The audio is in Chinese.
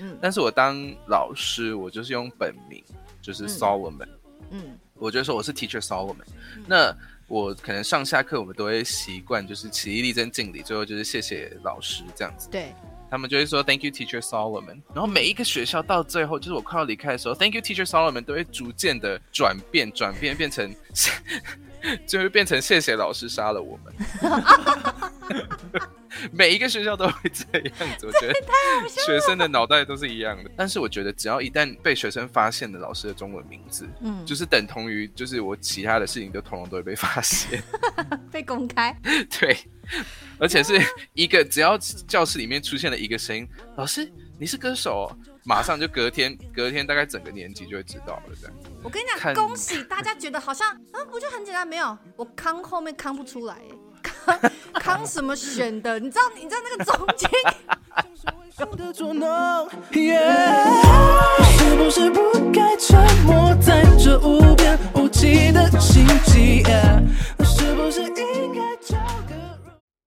嗯但是我当老师，我就是用本名，就是嗯 Solomon，、嗯我就说我是 Teacher Solomon。那我可能上下课我们都会习惯就是起立立正敬礼，最后就是谢谢老师这样子。对，他们就会说 Thank you, Teacher Solomon。然后每一个学校到最后，就是我快要离开的时候，Thank you, Teacher Solomon 都会逐渐的转变，转变变成，就会变成谢谢老师杀了我们。每一个学校都会这样子，我觉得学生的脑袋都是一样的。但是我觉得，只要一旦被学生发现了老师的中文名字，嗯，就是等同于就是我其他的事情就通通都会被发现。被公开，对，而且是一个只要教室里面出现了一个声音，老师你是歌手、哦，马上就隔天隔天大概整个年级就会知道了这样。我跟你讲，恭喜大家觉得好像啊，不就很简单？没有，我康后面康不出来耶，康什么选的？你知道你在那个中间是不是不该沉默在这无边无际的是不是应该